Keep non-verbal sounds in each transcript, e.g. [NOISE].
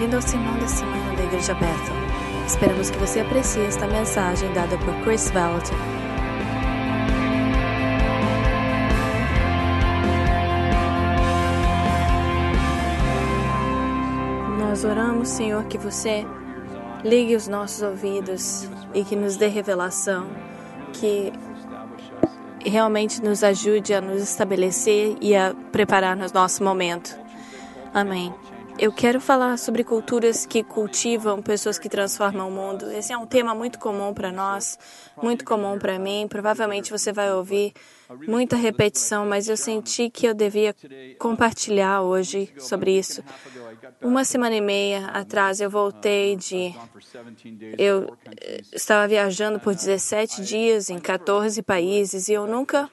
Bem-vindo ao sermão da semana da Igreja Bethel. Esperamos que você aprecie esta mensagem dada por Chris Vallotton. Nós oramos, Senhor, que você ligue os nossos ouvidos e que nos dê revelação, que realmente nos ajude a nos estabelecer e a preparar no nosso momento. Amém. Eu quero falar sobre culturas que cultivam pessoas que transformam o mundo. Esse é um tema muito comum para nós, muito comum para mim. Provavelmente você vai ouvir muita repetição, mas eu senti que eu devia compartilhar hoje sobre isso. Uma semana e meia atrás eu voltei de. Eu eh, estava viajando por 17 dias em 14 países e eu nunca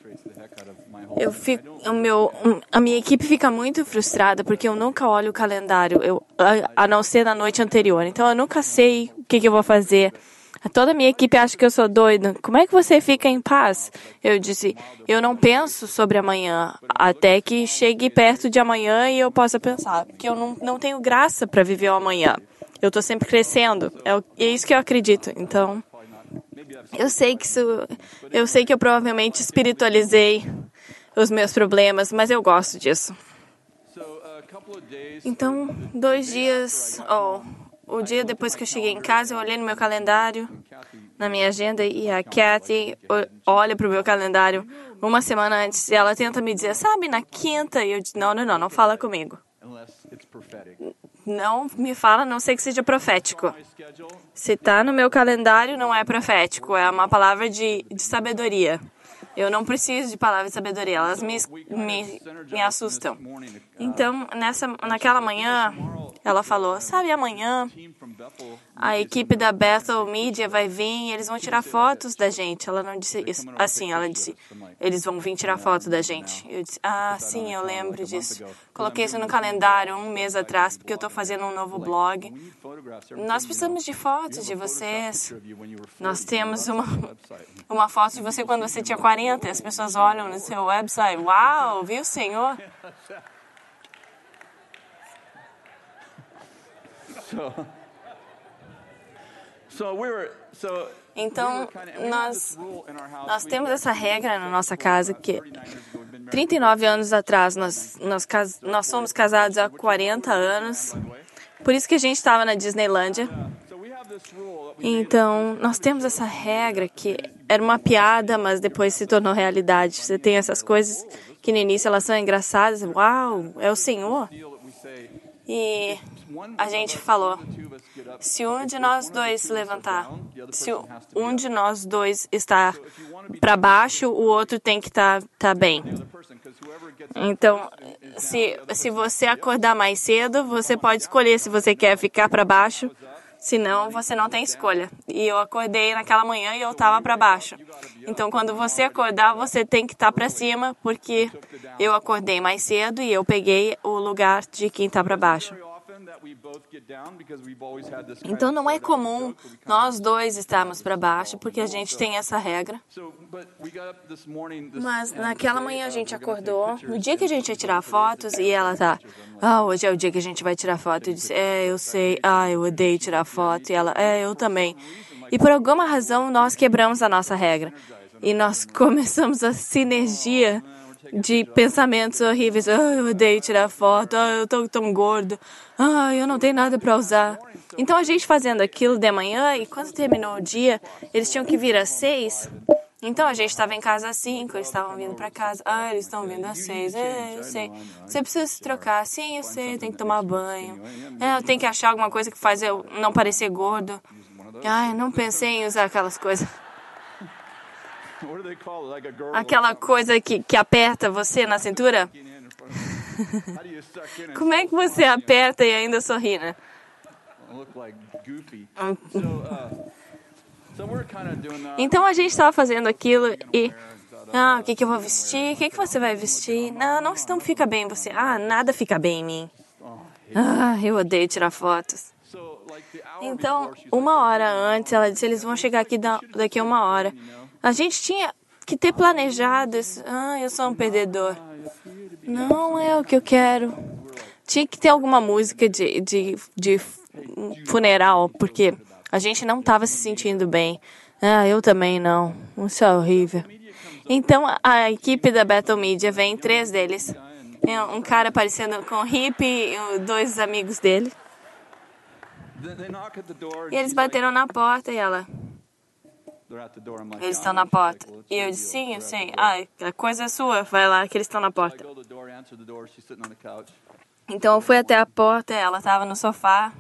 eu fico, o meu, a minha equipe fica muito frustrada porque eu nunca olho o calendário, eu, a, a não ser na noite anterior. Então eu nunca sei o que, que eu vou fazer. Toda a minha equipe acha que eu sou doida. Como é que você fica em paz? Eu disse, eu não penso sobre amanhã até que chegue perto de amanhã e eu possa pensar, porque eu não, não tenho graça para viver o amanhã. Eu estou sempre crescendo. É, é isso que eu acredito. Então, eu sei que isso, eu sei que eu provavelmente espiritualizei os meus problemas, mas eu gosto disso. Então, dois dias, oh, o dia depois que eu cheguei em casa, eu olhei no meu calendário, na minha agenda, e a Kathy olha para o meu calendário uma semana antes e ela tenta me dizer, sabe, na quinta, e eu disse, não, não, não, não fala comigo. Não me fala, não sei que seja profético. Se está no meu calendário, não é profético, é uma palavra de, de sabedoria. Eu não preciso de palavras de sabedoria, elas me, me, me assustam. Então, nessa, naquela manhã, ela falou: Sabe, amanhã a equipe da Bethel Media vai vir e eles vão tirar fotos da gente. Ela não disse isso. Assim, ela disse: Eles vão vir tirar foto da gente. Eu disse: Ah, sim, eu lembro disso. Coloquei isso no calendário um mês atrás, porque eu estou fazendo um novo blog. Nós precisamos de fotos de vocês. Nós temos uma, [LAUGHS] uma foto de você quando você tinha 40 e as pessoas olham no seu website. Uau, viu, Senhor? Então, nós, nós temos essa regra na nossa casa que 39 anos atrás, nós, nós, nós somos casados há 40 anos. Por isso que a gente estava na Disneylândia. Então, nós temos essa regra que era uma piada, mas depois se tornou realidade. Você tem essas coisas que no início elas são engraçadas. Uau, é o Senhor. E a gente falou: se um de nós dois se levantar, se um de nós dois está para baixo, o outro tem que estar tá, tá bem. Então, se, se você acordar mais cedo, você pode escolher se você quer ficar para baixo Senão, você não tem escolha. E eu acordei naquela manhã e eu estava para baixo. Então, quando você acordar, você tem que estar tá para cima, porque eu acordei mais cedo e eu peguei o lugar de quem está para baixo. Então não é comum nós dois estarmos para baixo, porque a gente tem essa regra. Mas naquela manhã a gente acordou, no dia que a gente ia tirar fotos, e ela tá, ah, hoje é o dia que a gente vai tirar foto. Eu disse, é, eu sei, ah, eu odeio tirar foto. E ela, é, eu também. E por alguma razão nós quebramos a nossa regra. E nós começamos a sinergia de pensamentos horríveis. Ah, eu odeio tirar foto. Ah, eu tô tão gordo. Ah, eu não tenho nada para usar. Então a gente fazendo aquilo de manhã e quando terminou o dia, eles tinham que vir às seis. Então a gente estava em casa às cinco, eles estavam vindo para casa. Ah, eles estão vindo às seis. É, eu sei. Você precisa se trocar. Sim, eu sei. Tem que tomar banho. É, eu tenho que achar alguma coisa que faz eu não parecer gordo. Ai, não pensei em usar aquelas coisas. Aquela coisa que, que aperta você na cintura? Como é que você aperta e ainda sorri, né? Então a gente estava fazendo aquilo e. Ah, o que, que eu vou vestir? O que, que você vai vestir? Não, não, não fica bem em você. Ah, nada fica bem em mim. Ah, eu odeio tirar fotos. Então, uma hora antes, ela disse: eles vão chegar aqui daqui a uma hora. A gente tinha que ter planejado isso. Ah, eu sou um perdedor. Não é o que eu quero. tinha que ter alguma música de, de, de funeral, porque a gente não estava se sentindo bem. Ah, eu também não. Isso é horrível. Então a equipe da Battle Media vem, três deles. Um cara aparecendo com hip e dois amigos dele. E eles bateram na porta e ela. Eles estão na porta. E eu disse, sim, eu sei. Ah, a coisa é sua, vai lá que eles estão na porta. Então eu fui até a porta, ela estava no sofá.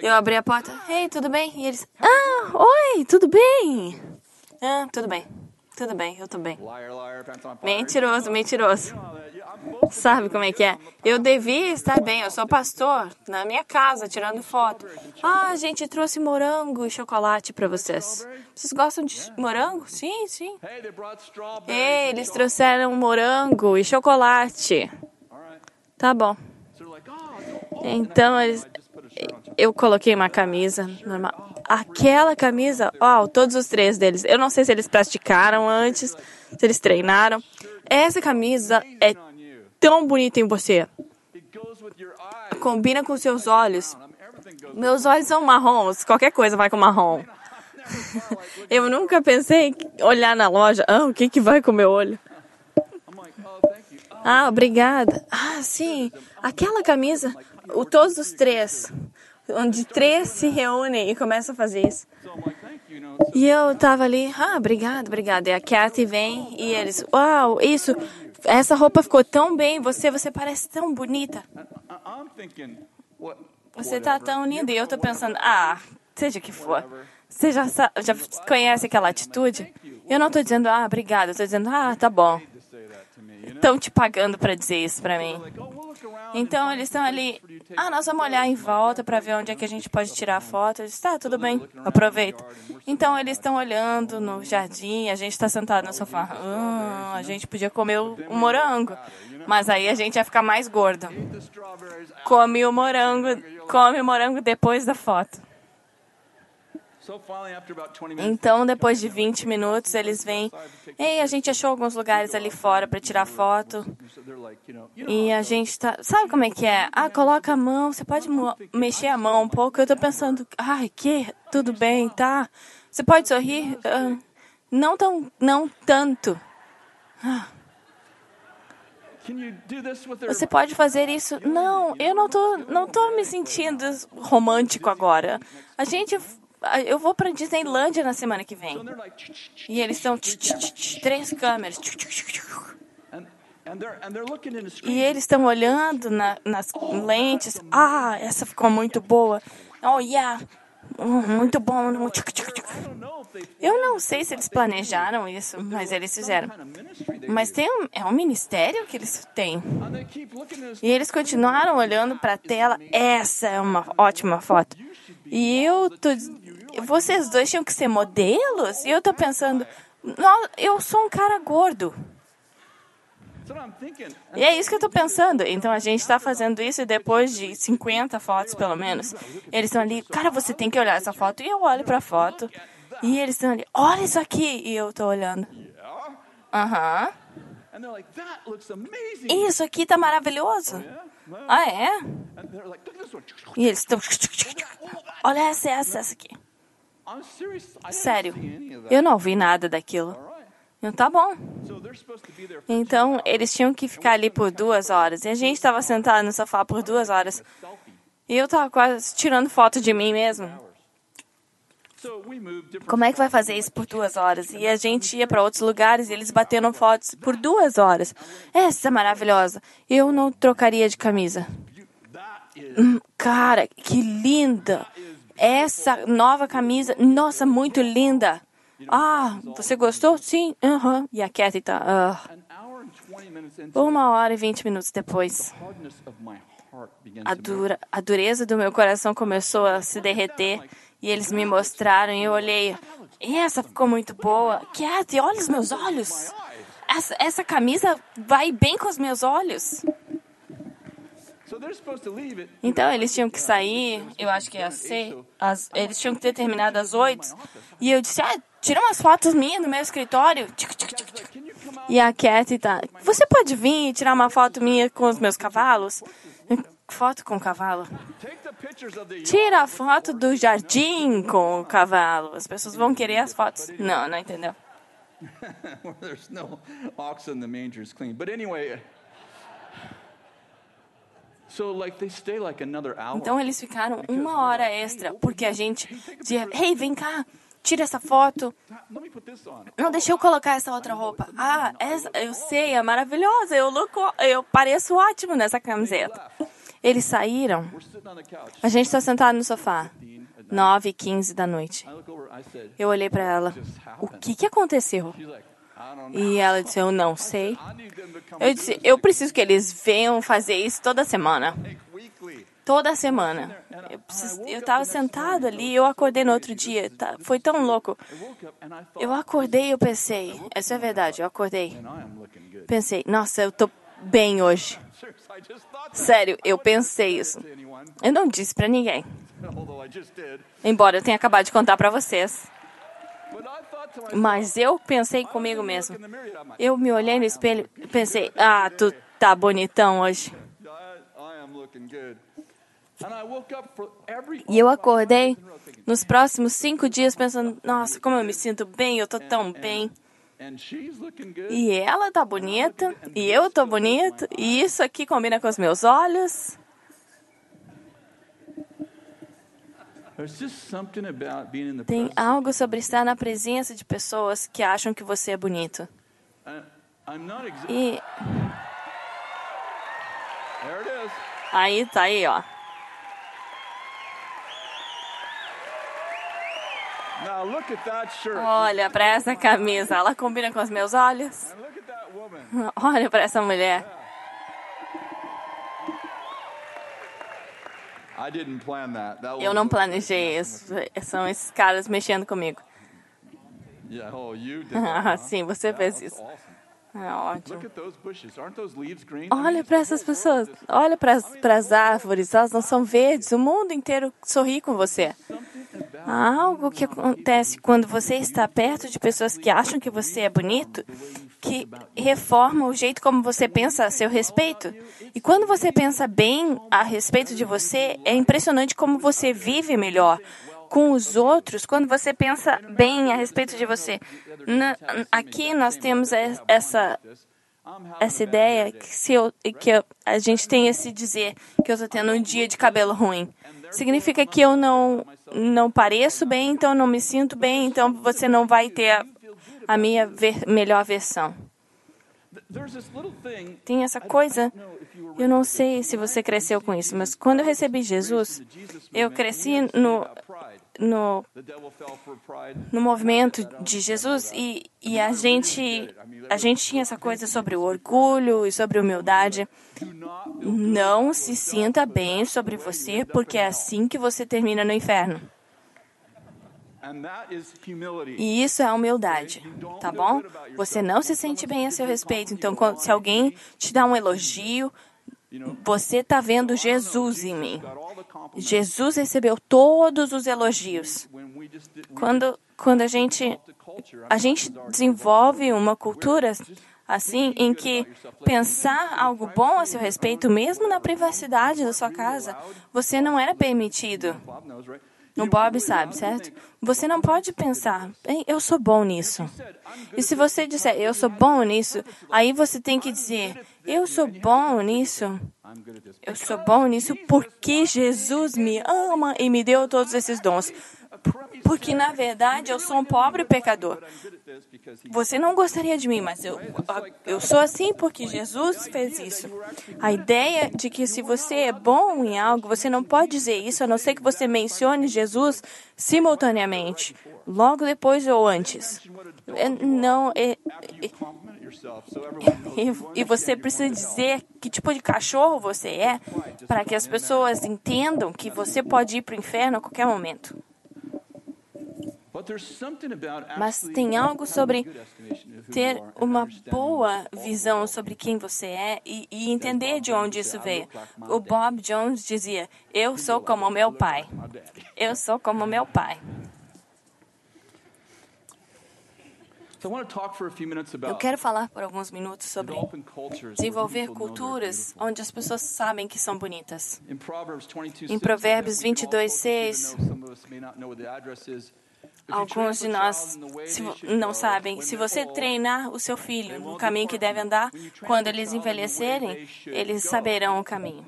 Eu abri a porta. Ei, tudo bem? E eles, ah, oi, tudo bem? Ah, tudo bem. Tudo bem, eu tô bem. Mentiroso, mentiroso. [LAUGHS] Sabe como é que é? Eu devia estar bem, eu sou pastor, na minha casa, tirando foto. Ah, gente trouxe morango e chocolate para vocês. Vocês gostam de morango? Sim, sim. Ei, eles trouxeram morango e chocolate. Tá bom. Então, eles, eu coloquei uma camisa normal aquela camisa, ó, todos os três deles. Eu não sei se eles praticaram antes, se eles treinaram. Essa camisa é tão bonita em você. Combina com seus olhos. Meus olhos são marrons, qualquer coisa vai com marrom. Eu nunca pensei em olhar na loja, ah, o que que vai com meu olho? Ah, obrigada. Ah, sim, aquela camisa, o, todos os três onde três se reúnem e começam a fazer isso. E eu tava ali, ah, obrigado, obrigado. E a Kathy vem e eles, uau, isso, essa roupa ficou tão bem, você, você parece tão bonita. Você tá tão linda. E eu tô pensando, ah, seja que for. Você já, já conhece aquela atitude? Eu não tô dizendo, ah, obrigado. Eu tô dizendo, ah, tá bom. Estão te pagando para dizer isso para mim. Então eles estão ali. Ah, nós vamos olhar em volta para ver onde é que a gente pode tirar foto. Disse, tá, tudo bem, aproveita. Então eles estão olhando no jardim, a gente está sentado no sofá. Ah, a gente podia comer o, o morango, mas aí a gente ia ficar mais gordo. Come o morango, come o morango depois da foto. Então, depois de 20 minutos, eles vêm. Ei, a gente achou alguns lugares ali fora para tirar foto. E a gente tá. Sabe como é que é? Ah, coloca a mão, você pode mexer a mão um pouco. Eu tô pensando, ai, que? Tudo bem, tá? Você pode sorrir? Uh, não tão. Não tanto. Ah. Você pode fazer isso? Não, eu não tô, não tô me sentindo romântico agora. A gente eu vou para Disneylândia na semana que vem. E eles estão três câmeras. E eles estão olhando na, nas lentes. Ah, essa ficou muito boa. Oh, yeah. Muito bom. Eu não sei se eles planejaram isso, mas eles fizeram. Mas tem um, é um ministério que eles têm. E eles continuaram olhando para a tela. Essa é uma ótima foto. E eu tô, vocês dois tinham que ser modelos? E eu tô pensando, eu sou um cara gordo. E é isso que eu estou pensando. Então a gente está fazendo isso e depois de 50 fotos, pelo menos, eles estão ali, cara, você tem que olhar essa foto. E eu olho para a foto. E eles estão ali, olha isso aqui. E eu estou olhando. Aham. Isso aqui está maravilhoso. Ah, é? E eles estão. Olha essa, essa, essa aqui. Sério, eu não vi nada daquilo. Então, tá bom. Então, eles tinham que ficar ali por duas horas. E a gente estava sentado no sofá por duas horas. E eu estava quase tirando foto de mim mesmo. Como é que vai fazer isso por duas horas? E a gente ia para outros lugares e eles bateram fotos por duas horas. Essa é maravilhosa. Eu não trocaria de camisa. Hum, cara, que linda! Essa nova camisa, nossa, muito linda. Ah, você gostou? Sim. Uhum. E a Kathy tá. Uh. Uma hora e vinte minutos depois, a, dura, a dureza do meu coração começou a se derreter e eles me mostraram e eu olhei. Essa ficou muito boa. Kathy, olha os meus olhos. Essa, essa camisa vai bem com os meus olhos. Então eles tinham que sair, eu acho que é às seis, às, eles tinham que ter terminado às oito. E eu disse, ah, tira umas fotos minhas no meu escritório. E a Kathy tá. Você pode vir tirar uma foto minha com os meus cavalos? Foto com o cavalo. Tira a foto do jardim com o cavalo. As pessoas vão querer as fotos. Não, não entendeu. [LAUGHS] Então eles ficaram uma hora extra porque a gente dizia: Hey, vem cá, tira essa foto. Não, deixa eu colocar essa outra roupa. Ah, essa, eu sei, é maravilhosa. Eu, look, eu pareço ótimo nessa camiseta. Eles saíram. A gente está sentado no sofá. 9 e 15 da noite. Eu olhei para ela. O que, que aconteceu? E ela disse: Eu não sei. Eu disse: Eu preciso que eles venham fazer isso toda semana. Toda semana. Eu estava sentado ali, eu acordei no outro dia. tá- Foi tão louco. Eu acordei e eu pensei, essa é verdade, eu acordei. Pensei, nossa, eu tô bem hoje. Sério, eu pensei isso. Eu não disse pra ninguém, embora eu tenha acabado de contar pra vocês. Mas eu pensei comigo mesmo. Eu me olhei no espelho e pensei, ah, tu tá bonitão hoje. E eu acordei nos próximos cinco dias pensando, nossa, como eu me sinto bem, eu tô tão bem. E ela tá bonita, e eu tô bonito, e isso aqui combina com os meus olhos. Tem algo sobre estar na presença de pessoas que acham que você é bonito. E aí tá aí, ó. Olha pra essa camisa, ela combina com os meus olhos. [LAUGHS] Olha pra essa mulher. Eu não planejei isso. São esses caras mexendo comigo. Oh? [LAUGHS] Sim, você fez isso. É ótimo. Olha para essas pessoas, olha para as árvores, elas não são verdes, o mundo inteiro sorri com você. Há algo que acontece quando você está perto de pessoas que acham que você é bonito, que reforma o jeito como você pensa a seu respeito. E quando você pensa bem a respeito de você, é impressionante como você vive melhor com os outros quando você pensa bem a respeito de você. Na- aqui nós temos es- essa essa ideia que se eu, que eu- a gente tem esse dizer que eu estou tendo um dia de cabelo ruim. Significa que eu não não pareço bem, então não me sinto bem, então você não vai ter a, minha ver- melhor versão. Tem essa coisa, eu não sei se você cresceu com isso, mas quando eu recebi Jesus, eu cresci no, no, no movimento de Jesus e, e a gente a gente tinha essa coisa sobre o orgulho e sobre a humildade. Não se sinta bem sobre você, porque é assim que você termina no inferno. E isso é humildade, tá bom? Você não se sente bem a seu respeito, então se alguém te dá um elogio, você está vendo Jesus em mim. Jesus recebeu todos os elogios. Quando, quando a gente a gente desenvolve uma cultura assim em que pensar algo bom a seu respeito, mesmo na privacidade da sua casa, você não era permitido. Bob knows, right? O Bob sabe, certo? Você não pode pensar, "Bem, eu sou bom nisso. E se você disser, eu sou bom nisso, aí você tem que dizer, eu sou bom nisso. Eu sou bom nisso porque Jesus me ama e me deu todos esses dons. Porque, na verdade, eu sou um pobre pecador. Você não gostaria de mim, mas eu, eu sou assim porque Jesus fez isso. A ideia de que se você é bom em algo, você não pode dizer isso, a não ser que você mencione Jesus simultaneamente, logo depois ou antes. É, Não, é, knows. e, e você precisa dizer que tipo de cachorro você é para que as pessoas entendam que você pode ir para o inferno a qualquer momento. Mas tem algo sobre ter uma boa visão sobre quem você é e, e entender de onde isso veio. O Bob Jones dizia: Eu sou como meu pai. Eu sou como meu pai. Eu quero falar por alguns minutos sobre desenvolver culturas onde as pessoas sabem que são bonitas. In Proverbs 22, Em 6, Provérbios we can all 22, focus, even 6, Alguns de nós não sabem. Se você treinar o seu filho no caminho que deve andar, quando eles envelhecerem, eles saberão o caminho.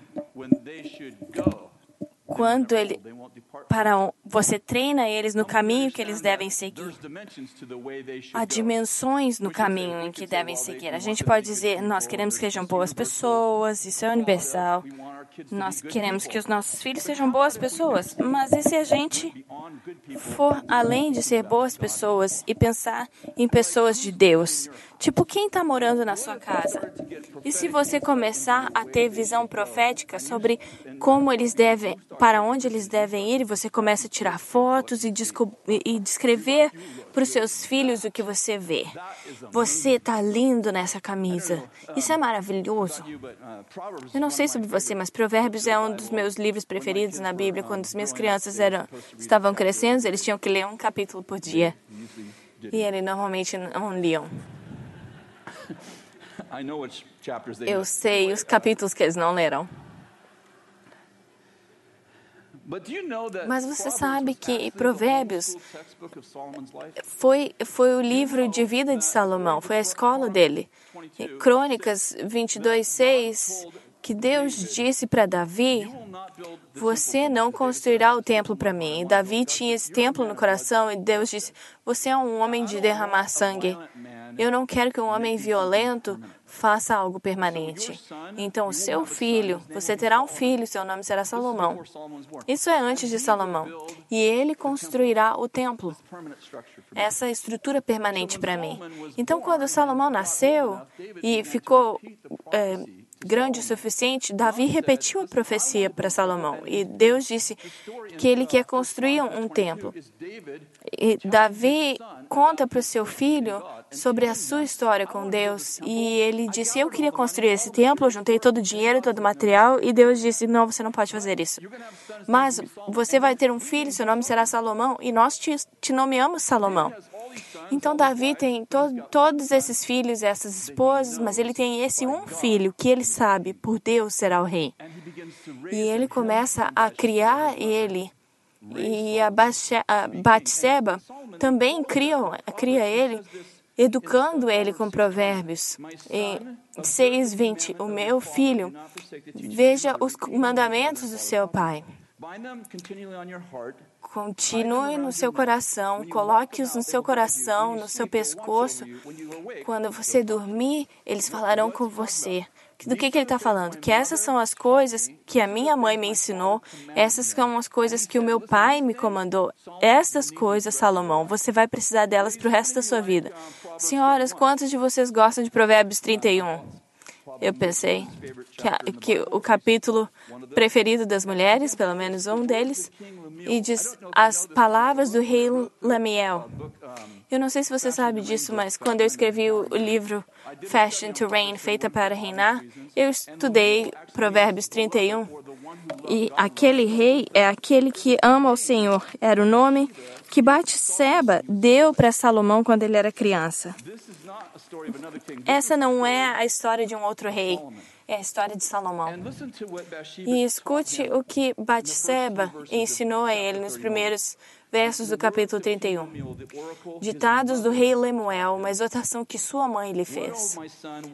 Quando ele para você treina eles no caminho que eles devem seguir. Há dimensões no caminho em que devem seguir. A gente pode dizer, nós queremos que sejam boas pessoas, isso é universal. Nós queremos que os nossos filhos sejam boas pessoas. Mas e se a gente for além de ser boas pessoas e pensar em pessoas de Deus? Tipo, quem está morando na sua casa? E se você começar a ter visão profética sobre como eles devem, para onde eles devem ir, e você começa a tirar fotos e, e descrever para os seus filhos o que você vê. Você está lindo nessa camisa. Isso é maravilhoso. Eu não sei sobre você, mas Provérbios é um dos meus livros preferidos na Bíblia. Quando as minhas crianças eram, estavam crescendo, eles tinham que ler um capítulo por dia. E eles normalmente não liam. Eu sei os capítulos que eles não leram. Mas você sabe que Provérbios foi, foi o livro de vida de Salomão, foi a escola dele. E Crônicas 22, 6, que Deus disse para Davi: Você não construirá o templo para mim. E Davi tinha esse templo no coração e Deus disse: Você é um homem de derramar sangue. Eu não quero que um homem violento faça algo permanente. Então, o seu filho, você terá um filho, seu nome será Salomão. Isso é antes de Salomão. E ele construirá o templo, essa estrutura permanente para mim. Então, quando Salomão nasceu e ficou é, grande o suficiente, Davi repetiu a profecia para Salomão. E Deus disse que ele quer construir um templo. E Davi conta para o seu filho sobre a sua história com Deus. E ele disse: Eu queria construir esse templo, juntei todo o dinheiro, todo o material. E Deus disse: Não, você não pode fazer isso. Mas você vai ter um filho, seu nome será Salomão, e nós te, te nomeamos Salomão. Então Davi tem to todos esses filhos, essas esposas, mas ele tem esse um filho que ele sabe, por Deus será o rei. E ele começa a criar ele. E a Batseba também cria, cria ele, educando ele com provérbios. E 6:20 O meu filho, veja os mandamentos do seu pai. Continue no seu coração, coloque-os no seu coração, no seu pescoço. Quando você dormir, eles falarão com você. Do que, que ele está falando? Que essas são as coisas que a minha mãe me ensinou, essas são as coisas que o meu pai me comandou. Estas coisas, Salomão, você vai precisar delas para o resto da sua vida. Senhoras, quantos de vocês gostam de Provérbios 31? Eu pensei que, que o capítulo preferido das mulheres, pelo menos um deles, e diz as palavras do rei Lamiel. Eu não sei se você sabe disso, mas quando eu escrevi o livro Fashion to Reign, Feita para Reinar, eu estudei Provérbios 31. E aquele rei é aquele que ama o Senhor. Era o nome que Batseba deu para Salomão quando ele era criança. Essa não é a história de um outro rei, é a história de Salomão. E escute o que Batseba ensinou a ele nos primeiros versos do capítulo 31. Samuel, the oracle, Ditados do rei Lemuel, uma exortação que sua mãe lhe fez.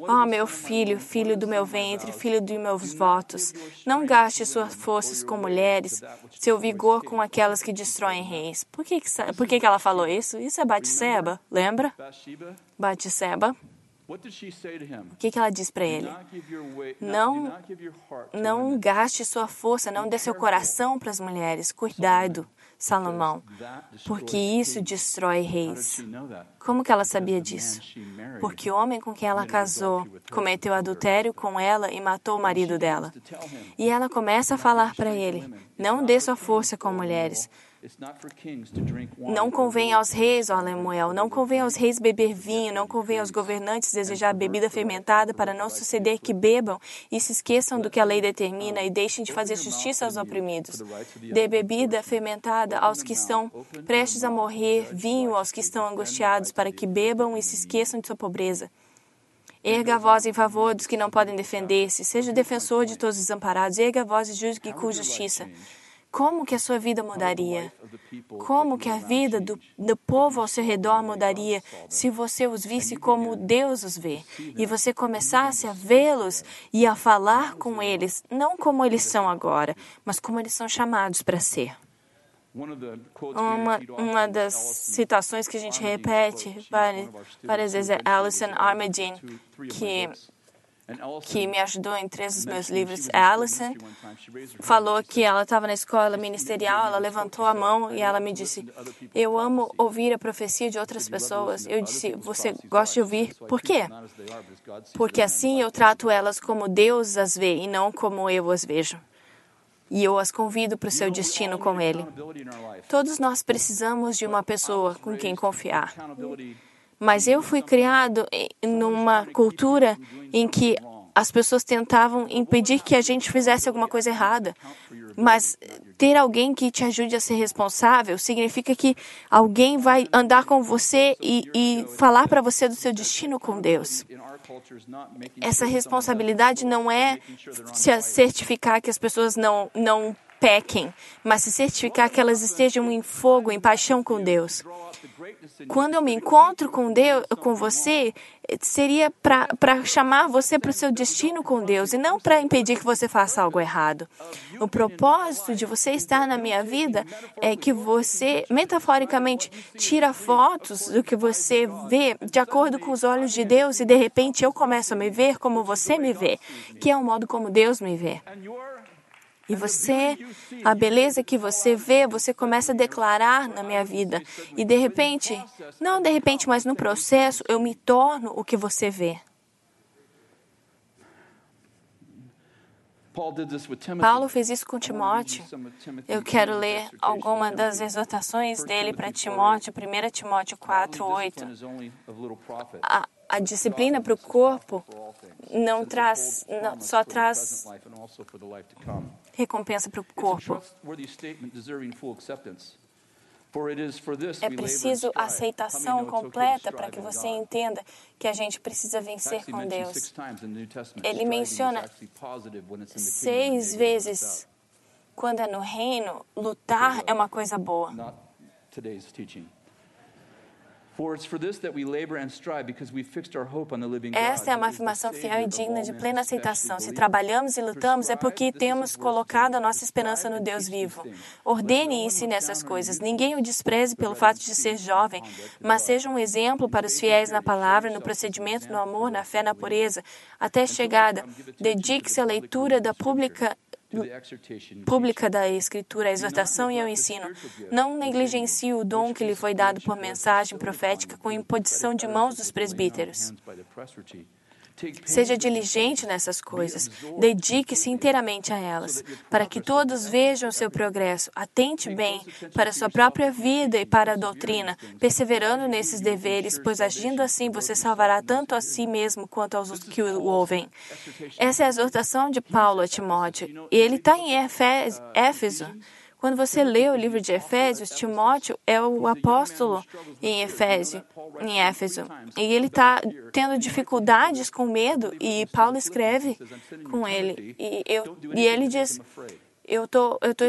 Ó meu filho, filho do meu ventre, filho dos meus votos, não gaste suas forças com mulheres, seu vigor com aquelas que destroem reis. Por que, que, por que, que ela falou isso? Isso é Batseba, lembra? Batseba. O que, que ela diz para ele? Não- Não gaste sua força, não dê seu coração para as mulheres. Cuidado, Salomão, porque isso destrói reis. Como que ela sabia disso? Porque o homem com quem ela casou cometeu adultério com ela e matou o marido dela. E ela começa a falar para ele: não dê sua força com mulheres. Não convém aos reis, ó Lemuel, não convém aos reis beber vinho, não convém aos governantes desejar bebida fermentada, para não suceder que bebam e se esqueçam do que a lei determina e deixem de fazer justiça aos oprimidos. Dê bebida fermentada aos que estão prestes a morrer, vinho aos que estão angustiados, para que bebam e se esqueçam de sua pobreza. Erga a voz em favor dos que não podem defender-se. Seja defensor de todos os desamparados. Erga a voz e julgue com justiça. Como que a sua vida mudaria? Como que a vida do, do povo ao seu redor mudaria se você os visse como Deus os vê? e você começasse a vê-los e a falar com eles, não como eles são agora, mas como eles são chamados para ser? Uma, uma das citações que a gente repete várias, várias vezes é Alison Armadine, que que me ajudou em três dos meus livros, Alison, falou que ela estava na escola ministerial, ela levantou a mão e ela me disse: Eu amo ouvir a profecia de outras pessoas. Eu disse: Você gosta de ouvir? Por quê? Porque assim eu trato elas como Deus as vê e não como eu as vejo. E eu as convido para o seu destino com Ele. Todos nós precisamos de uma pessoa com quem confiar. Mas eu fui criado numa cultura em que as pessoas tentavam impedir que a gente fizesse alguma coisa errada. Mas ter alguém que te ajude a ser responsável significa que alguém vai andar com você e, e falar para você do seu destino com Deus. Essa responsabilidade não é se certificar que as pessoas não, não pequem, mas se certificar que elas estejam em fogo, em paixão com Deus. Quando eu me encontro com Deus, com você, seria para chamar você para o seu destino com Deus e não para impedir que você faça algo errado. O propósito de você estar na minha vida é que você, metaforicamente, tira fotos do que você vê de acordo com os olhos de Deus e de repente eu começo a me ver como você me vê, que é o modo como Deus me vê. E você, a beleza que você vê, você começa a declarar na minha vida. E de repente, não de repente, mas no processo, eu me torno o que você vê. Paulo fez isso com Timóteo. Eu quero ler alguma das exortações dele para Timóteo, 1 Timóteo 4, 8. A, a disciplina para o corpo não traz, não, só traz recompensa para o corpo. É preciso aceitação completa para que você entenda que a gente precisa vencer com Deus. Ele menciona seis vezes quando é no reino, lutar é uma coisa boa. Esta é uma afirmação fiel e digna de plena aceitação. Se trabalhamos e lutamos, é porque temos colocado a nossa esperança no Deus vivo. Ordene e ensine essas coisas. Ninguém o despreze pelo fato de ser jovem, mas seja um exemplo para os fiéis na palavra, no procedimento, no amor, na fé, na pureza. Até chegada, dedique-se à leitura da pública pública da Escritura, a exortação e o ensino. Não negligencie o dom que lhe foi dado por mensagem profética com imposição de mãos dos presbíteros. Seja diligente nessas coisas, dedique-se inteiramente a elas, para que todos vejam o seu progresso. Atente bem para a sua própria vida e para a doutrina, perseverando nesses deveres, pois agindo assim você salvará tanto a si mesmo quanto aos que o ouvem. Essa é a exortação de Paulo a Timóteo, e ele está em Éfeso. Quando você lê o livro de Efésios, Timóteo é o apóstolo em Efésio, em Éfeso. E ele está tendo dificuldades com medo e Paulo escreve com ele. E, eu, e ele diz, eu tô, eu tô,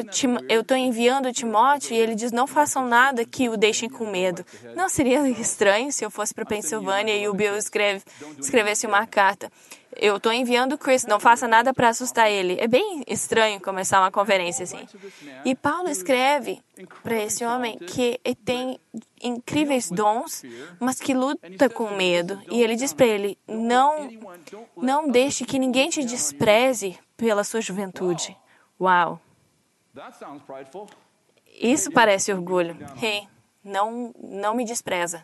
eu tô enviando Timóteo e ele diz, não façam nada que o deixem com medo. Não seria estranho se eu fosse para Pensilvânia e o Bill escreve, escrevesse uma carta eu estou enviando Chris, não faça nada para assustar ele. É bem estranho começar uma conferência assim. E Paulo escreve para esse homem que tem incríveis dons, mas que luta com medo. E ele diz para ele: não, não deixe que ninguém te despreze pela sua juventude. Uau! Isso parece orgulho. Hey, não, não me despreza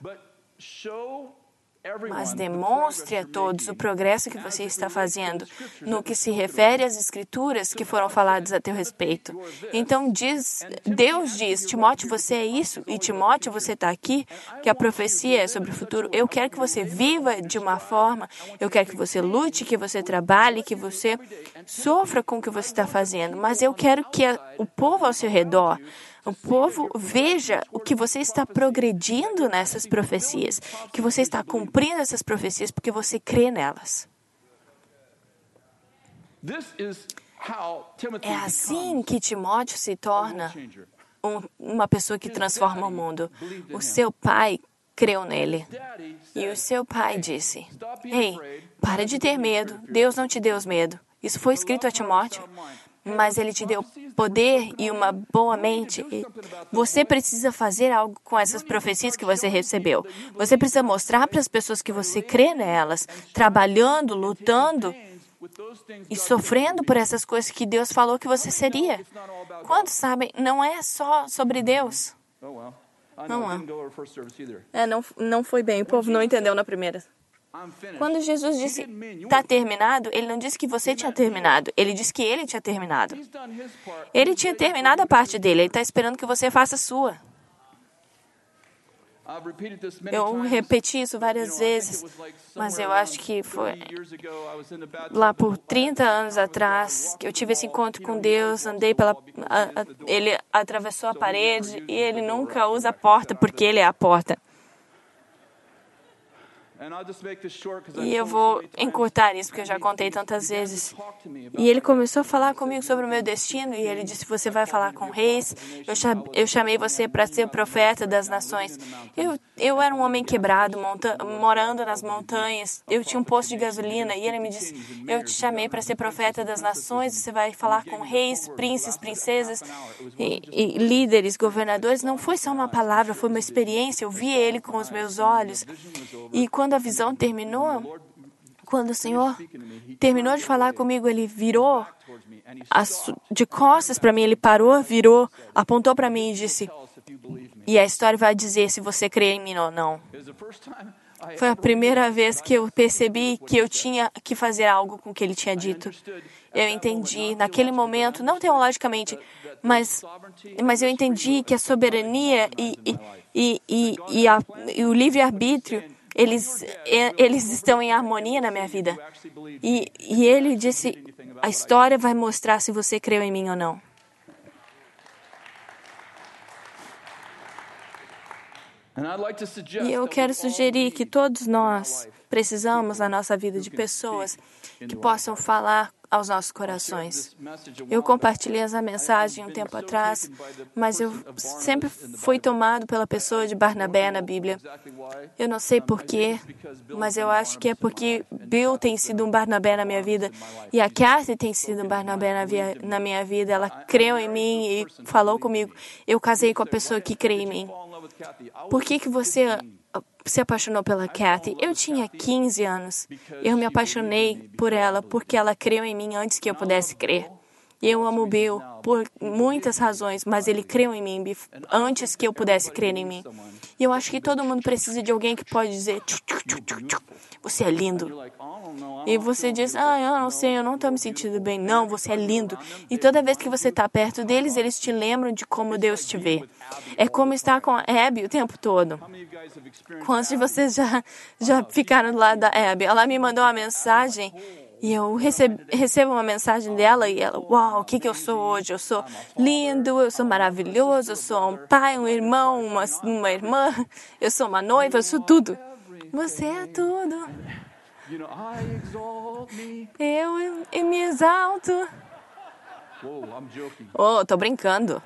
mas demonstre a todos o progresso que você está fazendo no que se refere às escrituras que foram faladas a teu respeito. Então diz, Deus diz, Timóteo, você é isso, e Timóteo, você está aqui, que a profecia é sobre o futuro. Eu quero que você viva de uma forma, eu quero que você lute, que você trabalhe, que você sofra com o que você está fazendo, mas eu quero que o povo ao seu redor o povo veja o que você está progredindo nessas profecias, que você está cumprindo essas profecias porque você crê nelas. É assim que Timóteo se torna um, uma pessoa que transforma o mundo. O seu pai creu nele. E o seu pai disse: Ei, para de ter medo. Deus não te deu medo. Isso foi escrito a Timóteo mas Ele te deu poder e uma boa mente. E você precisa fazer algo com essas profecias que você recebeu. Você precisa mostrar para as pessoas que você crê nelas, trabalhando, lutando e sofrendo por essas coisas que Deus falou que você seria. Quantos sabem? Não é só sobre Deus. Não é. é não, não foi bem. O povo não entendeu na primeira. Quando Jesus disse está terminado, ele não disse que você tinha terminado, ele disse que ele tinha terminado. Ele tinha terminado a parte dele, ele está esperando que você faça a sua. Eu repeti isso várias vezes, mas eu acho que foi lá por 30 anos atrás que eu tive esse encontro com Deus, andei pela. A, a, ele atravessou a parede e ele nunca usa a porta porque ele é a porta. E eu vou encurtar isso, porque eu já contei tantas vezes. E ele começou a falar comigo sobre o meu destino, e ele disse: Você vai falar com reis. Eu chamei você para ser profeta das nações. Eu, eu era um homem quebrado, monta, morando nas montanhas. Eu tinha um posto de gasolina, e ele me disse: Eu te chamei para ser profeta das nações. Você vai falar com reis, príncipes, princesas, e, e líderes, governadores. Não foi só uma palavra, foi uma experiência. Eu vi ele com os meus olhos. E quando a visão terminou, quando o Senhor terminou de falar comigo, ele virou de costas para mim, ele parou, virou, apontou para mim e disse: E a história vai dizer se você crê em mim ou não. Foi a primeira vez que eu percebi que eu tinha que fazer algo com o que ele tinha dito. Eu entendi naquele momento, não teologicamente, mas, mas eu entendi que a soberania e, e, e, e, a, e o livre-arbítrio eles, eles estão em harmonia na minha vida. E, e ele disse: a história vai mostrar se você creu em mim ou não. E eu quero sugerir que todos nós precisamos na nossa vida de pessoas que possam falar aos nossos corações. Eu compartilhei essa mensagem um tempo atrás, mas eu sempre fui tomado pela pessoa de Barnabé na Bíblia. Eu não sei porquê, mas eu acho que é porque Bill tem sido um Barnabé na minha vida e a Kathy tem sido um Barnabé na, via, na minha vida. Ela creu em mim e falou comigo. Eu casei com a pessoa que crê em mim. Por que, que você se apaixonou pela Kathy. Eu tinha 15 anos. Eu me apaixonei por ela porque ela creu em mim antes que eu pudesse crer. E eu amo Bill por muitas razões, mas ele creu em mim antes que eu pudesse crer em mim. E eu acho que todo mundo precisa de alguém que pode dizer: Você é lindo. E você diz: Ah, eu não sei, eu não estou me sentindo bem. Não, você é lindo. E toda vez que você está perto deles, eles te lembram de como Deus te vê. É como estar com a Abby o tempo todo. Quantos de vocês já, já ficaram do lado da Abby? Ela me mandou uma mensagem. E eu recebo, recebo uma mensagem dela e ela, uau, o que, que eu sou hoje? Eu sou lindo, eu sou maravilhoso, eu sou um pai, um irmão, uma, uma irmã, eu sou uma noiva, eu sou tudo. Você é tudo. Eu, eu me exalto. Oh, tô brincando.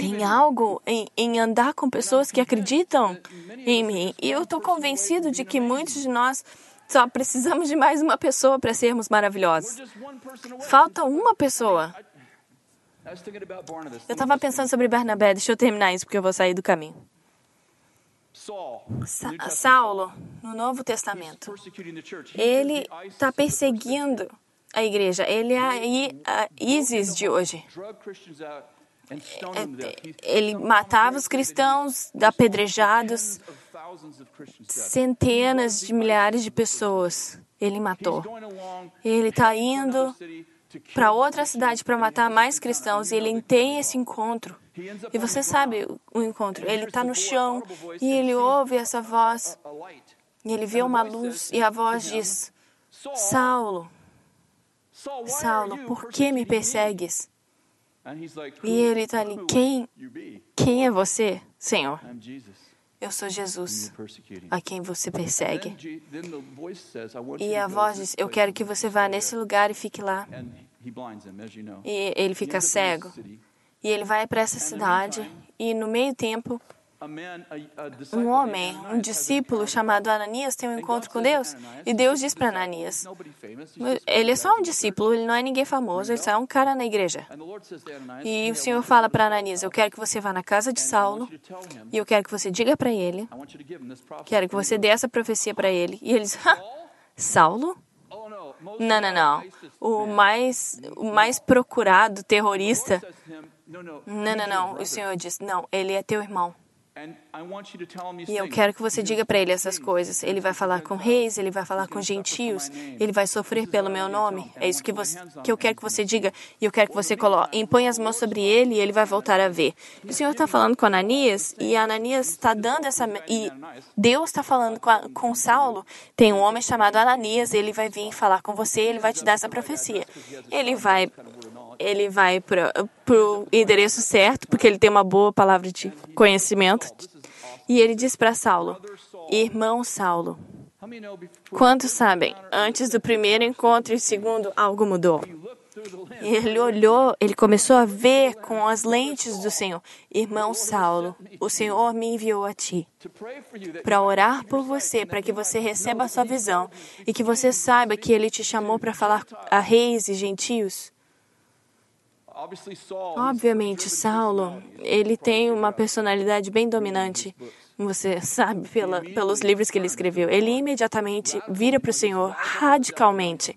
Tem algo em, em, andar com pessoas que acreditam em mim. E eu estou convencido de que muitos de nós só precisamos de mais uma pessoa para sermos maravilhosos. Falta uma pessoa. Eu estava pensando sobre Barnabé. Deixa eu terminar isso porque eu vou sair do caminho. Sa Saulo, no Novo Testamento, ele está perseguindo a igreja. Ele é a ISIS de hoje. He- Ele matava os cristãos, apedrejados, centenas de milhares de pessoas. Ele matou. Ele está indo para outra cidade para matar mais cristãos e ele tem esse encontro. E você sabe o- encontro. Ele está no chão e ele ouve essa voz e ele vê uma luz e a voz diz: Saul, Saulo, Saulo, por que me persegues? E "Who- ele está ali: Quem, quem é você, Senhor? Eu sou Jesus, a quem você persegue. E a voz diz: Eu quero que você vá there." nesse lugar e fique lá. E ele fica cego. E ele vai para essa cidade. E no meio tempo, Um homem, um discípulo chamado Ananias tem um encontro com Deus. E Deus "This diz para Ananias: Ele é só um discípulo, ele não é ninguém famoso, ele só é um cara na igreja. E "Hey, o Senhor fala para Ananias: Eu quero que você vá na casa de Saulo e eu quero que você diga para ele, I want you to give him this prophecy." quero que você dê essa profecia para ele. E ele diz: "Hã? Saulo? Oh, Não, não, não. O mais, o mais procurado terrorista. says to him, "No, no, Não, não, não. O Senhor diz: Não, ele é teu irmão. E eu quero que você diga para ele essas coisas. Ele vai falar com reis, ele vai falar com gentios, ele vai sofrer pelo meu nome. É isso que, você, que eu quero que você diga. E eu quero que você coloque, impõe as mãos sobre ele e ele vai voltar a ver. O Senhor está falando com Ananias e Ananias está dando essa. E Deus está falando com, a, com Saulo. Tem um homem chamado Ananias, ele vai vir falar com você, ele vai te dar essa profecia. Ele vai. Ele vai para o endereço certo, porque ele tem uma boa palavra de conhecimento. E ele diz para Saulo: Irmão Saulo, quantos sabem? Antes do primeiro encontro e segundo, algo mudou. ele olhou, ele começou a ver com as lentes do Senhor: Irmão Saulo, o Senhor me enviou a ti para orar por você, para que você receba a sua visão e que você saiba que ele te chamou para falar a reis e gentios. Obviamente, Saulo, ele tem uma personalidade bem dominante. Você sabe pela, pelos livros que ele escreveu. Ele imediatamente vira para o Senhor radicalmente.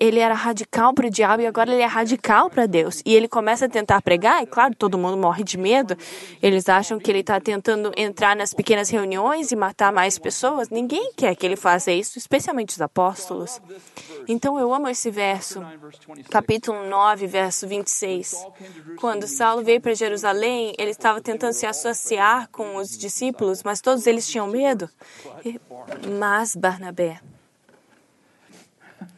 Ele era radical para o diabo e agora ele é radical para Deus. E ele começa a tentar pregar, e claro, todo mundo morre de medo. Eles acham que ele está tentando entrar nas pequenas reuniões e matar mais pessoas. Ninguém quer que ele faça isso, especialmente os apóstolos. Então eu amo esse verso, 9 verse 26. capítulo 9, verso 26. Quando Saulo veio para Jerusalém, ele estava tentando se associar com os discípulos, mas todos eles tinham medo. Mas Barnabé.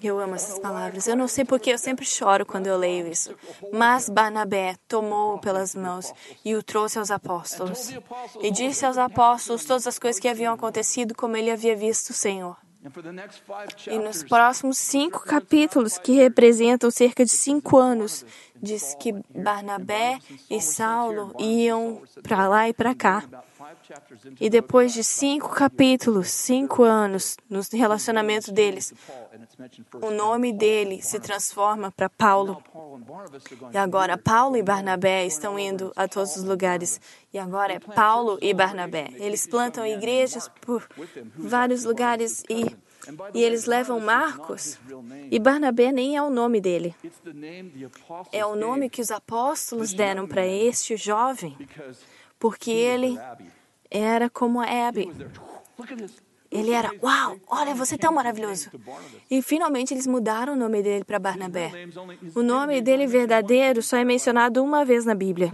Eu amo essas palavras. Eu não sei porque eu sempre choro quando eu leio isso. Mas Barnabé tomou-o pelas mãos e o trouxe aos apóstolos. E disse aos apóstolos todas as coisas que haviam acontecido, como ele havia visto o Senhor. E nos próximos cinco capítulos, que representam cerca de cinco anos, diz que Barnabé e Saulo iam para lá e para cá. E depois de cinco capítulos, cinco anos, no relacionamento deles, o nome dele se transforma para Paulo. E agora Paulo e Barnabé estão indo a todos os lugares. E agora é Paulo e Barnabé. Eles plantam igrejas por vários lugares e, e eles levam Marcos. E Barnabé nem é o nome dele. É o nome que os apóstolos deram para este jovem, porque ele era como a Abby. Ele era, uau, olha, você é tão maravilhoso. E finalmente eles mudaram o nome dele para Barnabé. O nome dele verdadeiro só é mencionado uma vez na Bíblia.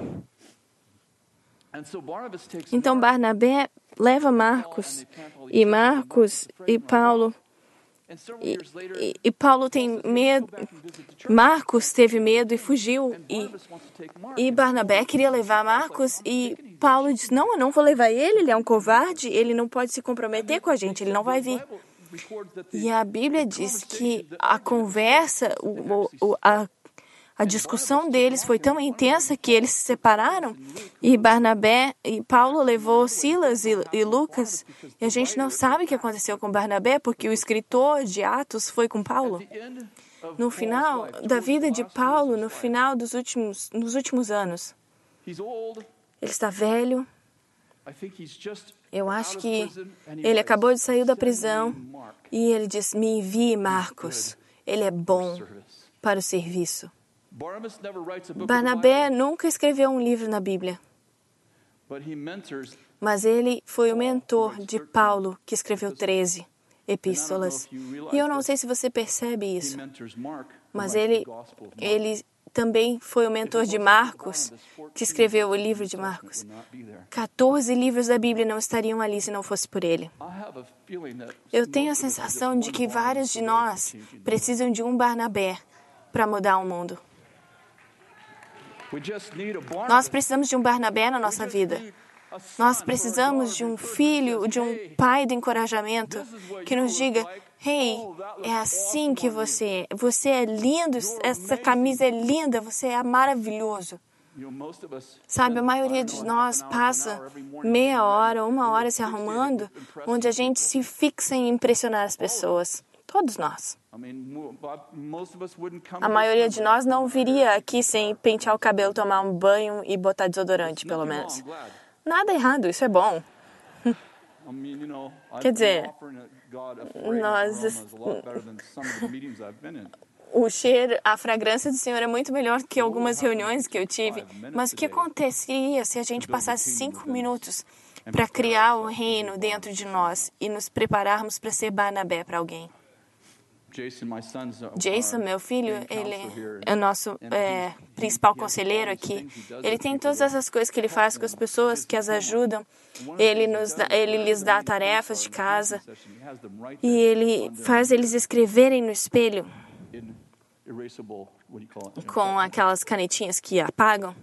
Então Barnabé leva Marcos, e Marcos e Paulo. E, e- e Paulo tem medo. Marcos teve medo e fugiu. E, e Barnabé queria levar Marcos. E Paulo diz: Não, eu não vou levar ele. Ele é um covarde. Ele não pode se comprometer com a gente. Ele não vai vir. E a Bíblia diz que a conversa, o, o- a, a discussão deles foi tão intensa que eles se separaram. E Barnabé e Paulo levou Silas e, e Lucas. E a gente não sabe o que aconteceu com Barnabé, porque o escritor de Atos foi com Paulo. No final da vida de Paulo, no final dos últimos, nos últimos anos, ele está velho. Eu acho que ele acabou de sair da "Send prisão e ele diz: Me envie Marcos. Ele é bom service." para o serviço. Barnabé nunca escreveu um livro na Bíblia, mas ele foi o mentor de Paulo, que escreveu 13 epístolas. E eu não sei se você percebe isso, mas ele, ele também foi o mentor de Marcos, que escreveu o livro de Marcos. Would not be there. 14 livros da Bíblia não estariam ali se não fosse por ele. Eu tenho a sensação de que vários de nós precisam de um Barnabé para mudar o mundo. We just need a Barnabas. Nós precisamos de um Barnabé na nossa vida. Nós precisamos de um filho, de um pai de encorajamento que nos diga: Hey, é assim que você é. Você é lindo, essa camisa é linda, você é maravilhoso. Sabe, a maioria de nós passa meia hora, uma hora se arrumando, onde a gente se fixa em impressionar as pessoas. Todos nós. A maioria de nós não viria aqui sem pentear o cabelo, tomar um banho e botar desodorante, pelo menos. Nada errado, isso é bom. [LAUGHS] Quer dizer, nós- [LAUGHS] O cheiro, a fragrância do Senhor é muito melhor que algumas reuniões que eu tive. Mas o que aconteceria se a gente passasse cinco minutos para criar o reino dentro de nós e nos prepararmos para ser Barnabé para alguém? Jason, meu filho, ele é o nosso é, principal conselheiro aqui. Ele tem todas essas coisas que ele faz com as pessoas que as ajudam. Ele, nos dá, ele lhes dá tarefas de casa e ele faz eles escreverem no espelho com aquelas canetinhas que apagam,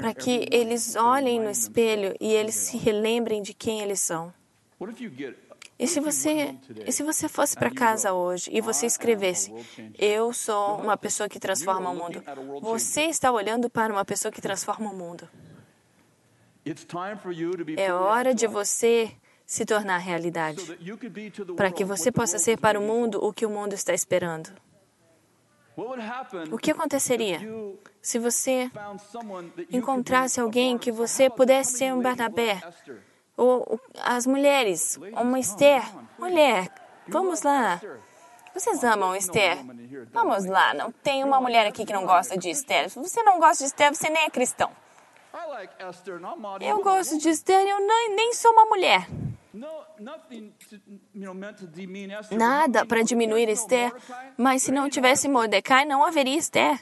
para que eles olhem no espelho e eles se relembrem de quem eles são. E se você, e se você fosse para casa hoje e você escrevesse: Eu sou uma pessoa que transforma o mundo. Você está olhando para uma pessoa que transforma o mundo. É hora de você se tornar realidade, para que você possa ser para o mundo o que o mundo está esperando. O que aconteceria se você encontrasse alguém que você pudesse ser um Barnabé? Ou as mulheres, uma Esther. Mulher, vamos lá. Vocês amam Esther? Vamos lá, não tem uma mulher aqui que não gosta de Esther. Se você não gosta de Esther, você nem é cristão. Eu gosto de Esther e eu nem, nem sou uma mulher. Nada para diminuir Esther, mas se não tivesse Mordecai, não haveria Esther.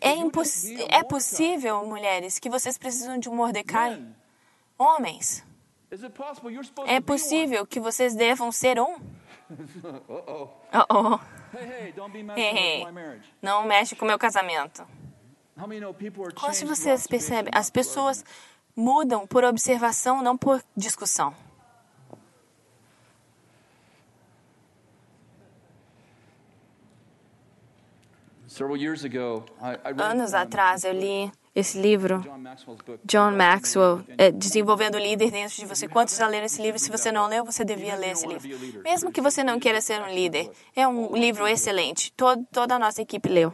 É, imposs... é possível, mulheres, que vocês precisam de um Mordecai? Homens, é possível que vocês devam ser um? [LAUGHS] Oh, oh. Hey, hey, não mexe com o meu casamento. Como se vocês percebem, as pessoas mudam por observação, não por discussão. Anos atrás eu li esse livro, John Maxwell, é, Desenvolvendo o Líder Dentro de Você. Quantos já leram esse livro? Se você não leu, você devia ler esse livro. Mesmo que você não queira ser um líder, é um livro excelente. Todo, toda a nossa equipe leu.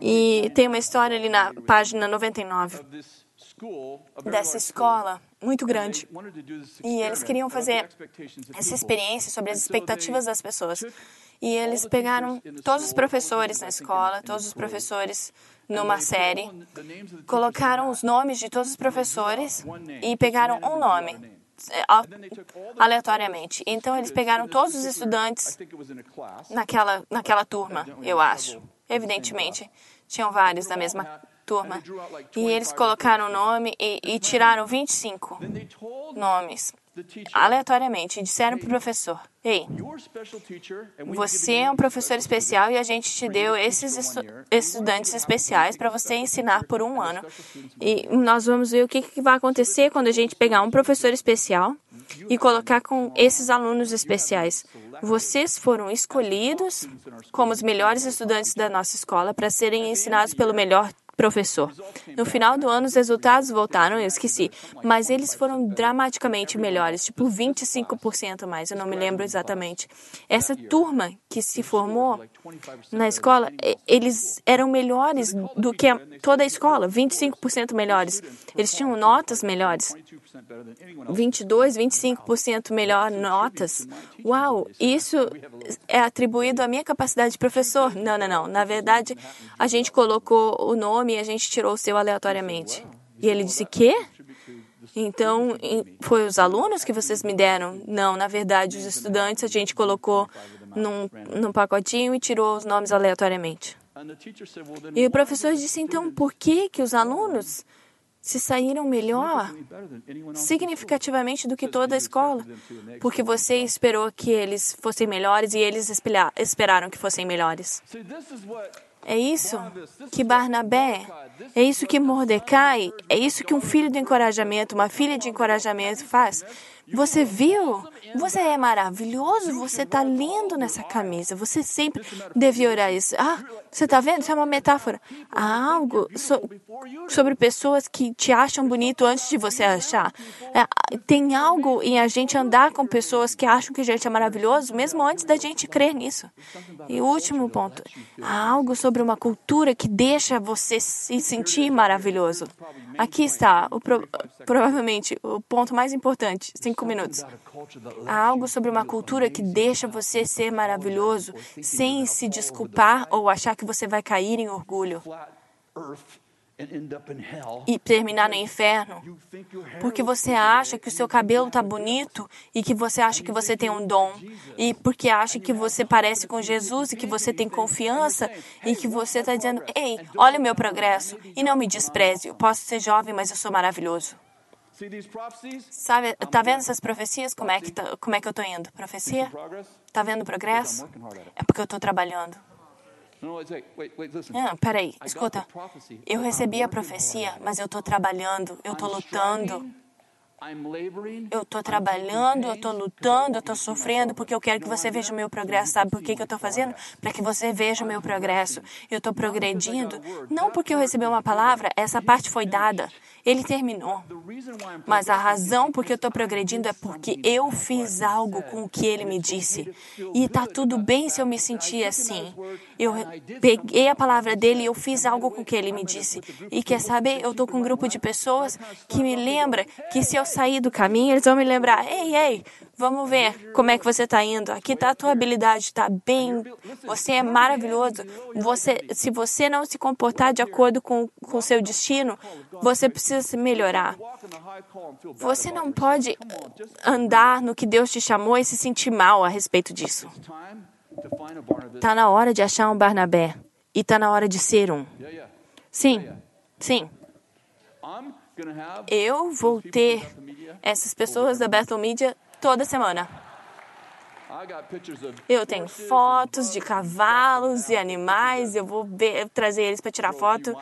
E tem uma história ali na página 99 dessa escola muito grande. E eles queriam fazer essa experiência sobre as expectativas das pessoas. E eles pegaram todos os professores na escola, todos os professores numa série, colocaram os nomes de todos os professores e pegaram um nome aleatoriamente. Então eles pegaram todos os estudantes naquela naquela turma, eu acho. Evidentemente, tinham vários da mesma turma. E eles colocaram o nome e, e tiraram 25 nomes aleatoriamente e disseram para o professor: Ei, você é um professor especial e a gente te deu esses estu estudantes especiais para você ensinar por um ano. E nós vamos ver o que, que vai acontecer quando a gente pegar um professor especial e colocar com esses alunos especiais. Vocês foram escolhidos como os melhores estudantes da nossa escola para serem ensinados pelo melhor professor. No final do ano, os resultados voltaram, eu esqueci, mas eles foram dramaticamente melhores, tipo 25% mais, eu não me lembro exatamente. Essa turma que se formou na escola, eles eram melhores do que toda a escola, 25% melhores. Eles tinham notas melhores. 22, 25% melhor notas. Uau, isso é atribuído à minha capacidade de professor? Não, não, não. Na verdade, a gente colocou o nome e a gente tirou o seu aleatoriamente. E ele disse: "Quê?" Então, foi os alunos que vocês me deram? Não, na verdade, os estudantes a gente colocou num, num pacotinho e tirou os nomes aleatoriamente. E o professor disse, então, por que que os alunos se saíram melhor significativamente do que toda a escola? Porque você esperou que eles fossem melhores e eles esperaram que fossem melhores. É isso que Barnabé, é isso que Mordecai, é isso que um filho de encorajamento, uma filha de encorajamento faz. Você viu? Você é maravilhoso, você está lindo nessa camisa. Você sempre deve orar isso. Ah, você está vendo? Isso é uma metáfora. Há algo so, sobre pessoas que te acham bonito antes de você achar. É, tem algo em a gente andar com pessoas que acham que a gente é maravilhoso, mesmo antes da gente crer nisso. E o último ponto. Há algo sobre uma cultura que deixa você se sentir maravilhoso. Aqui está, o pro, provavelmente, o ponto mais importante. Cinco minutos. Há algo sobre uma cultura que deixa você ser maravilhoso sem se desculpar ou achar que você vai cair em orgulho e terminar no inferno, porque você acha que o seu cabelo está bonito e que você acha que você tem um dom, e porque acha que você parece com Jesus e que você tem confiança e que você está dizendo: Ei, olha o meu progresso e não me despreze. Eu posso ser jovem, mas eu sou maravilhoso. Sabe, tá vendo essas profecias? Como é que, tá, como é que eu estou indo? Profecia? Tá vendo o progresso? É porque eu estou trabalhando. Não, peraí, escuta. Eu recebi a profecia, mas eu estou trabalhando, eu estou lutando. Eu estou trabalhando, eu estou lutando, eu estou sofrendo porque eu quero que você veja o meu progresso. Sabe por que, que eu estou fazendo? Para que você veja o meu progresso. Eu estou progredindo, não porque eu recebi uma palavra, essa parte foi dada. Ele terminou. Mas a razão por que eu estou progredindo é porque eu fiz algo com o que ele me disse. E está tudo bem se eu me sentir assim. Eu peguei a palavra dele e eu fiz algo com o que ele me disse. E quer saber? Eu estou com um grupo de pessoas que me lembra que se eu sair do caminho, eles vão me lembrar: ei, ei, Vamos ver como é que você está indo. Aqui está a tua habilidade, está bem. Você é maravilhoso. Você, se você não se comportar de acordo com o seu destino, você precisa se melhorar. Você não pode andar no que Deus te chamou e se sentir mal a respeito disso. Está na hora de achar um Barnabé. E está na hora de ser um. Sim, sim. Eu vou ter essas pessoas da Battle Media toda semana. Eu tenho fotos de cavalos e animais, eu vou ver, trazer eles para tirar foto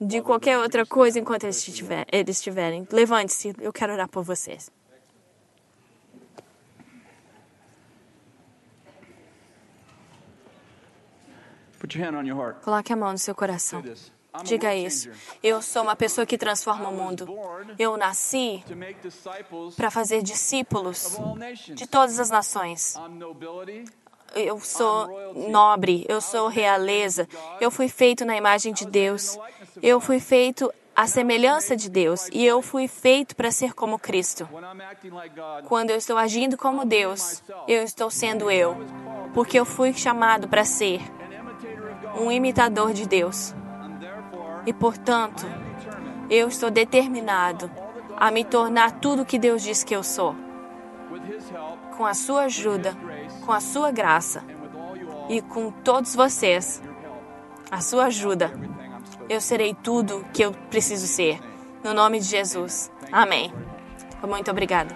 de qualquer outra coisa enquanto eles, eles estiverem. Levante-se, eu quero orar por vocês. Coloque a mão no seu coração. Diga isso. Eu sou uma pessoa que transforma o mundo. Eu nasci para fazer discípulos de todas as nações. Eu sou nobre, eu sou realeza. Eu fui feito na imagem de Deus. Eu fui feito à semelhança de Deus e eu fui feito para ser como Cristo. Quando eu estou agindo como Deus, eu estou sendo eu, porque eu fui chamado para ser um imitador de Deus. E, portanto, eu estou determinado a me tornar tudo que Deus diz que eu sou. Com a sua ajuda, com a sua graça e com todos vocês, a sua ajuda, eu serei tudo que eu preciso ser. No nome de Jesus. Amém. Muito obrigada.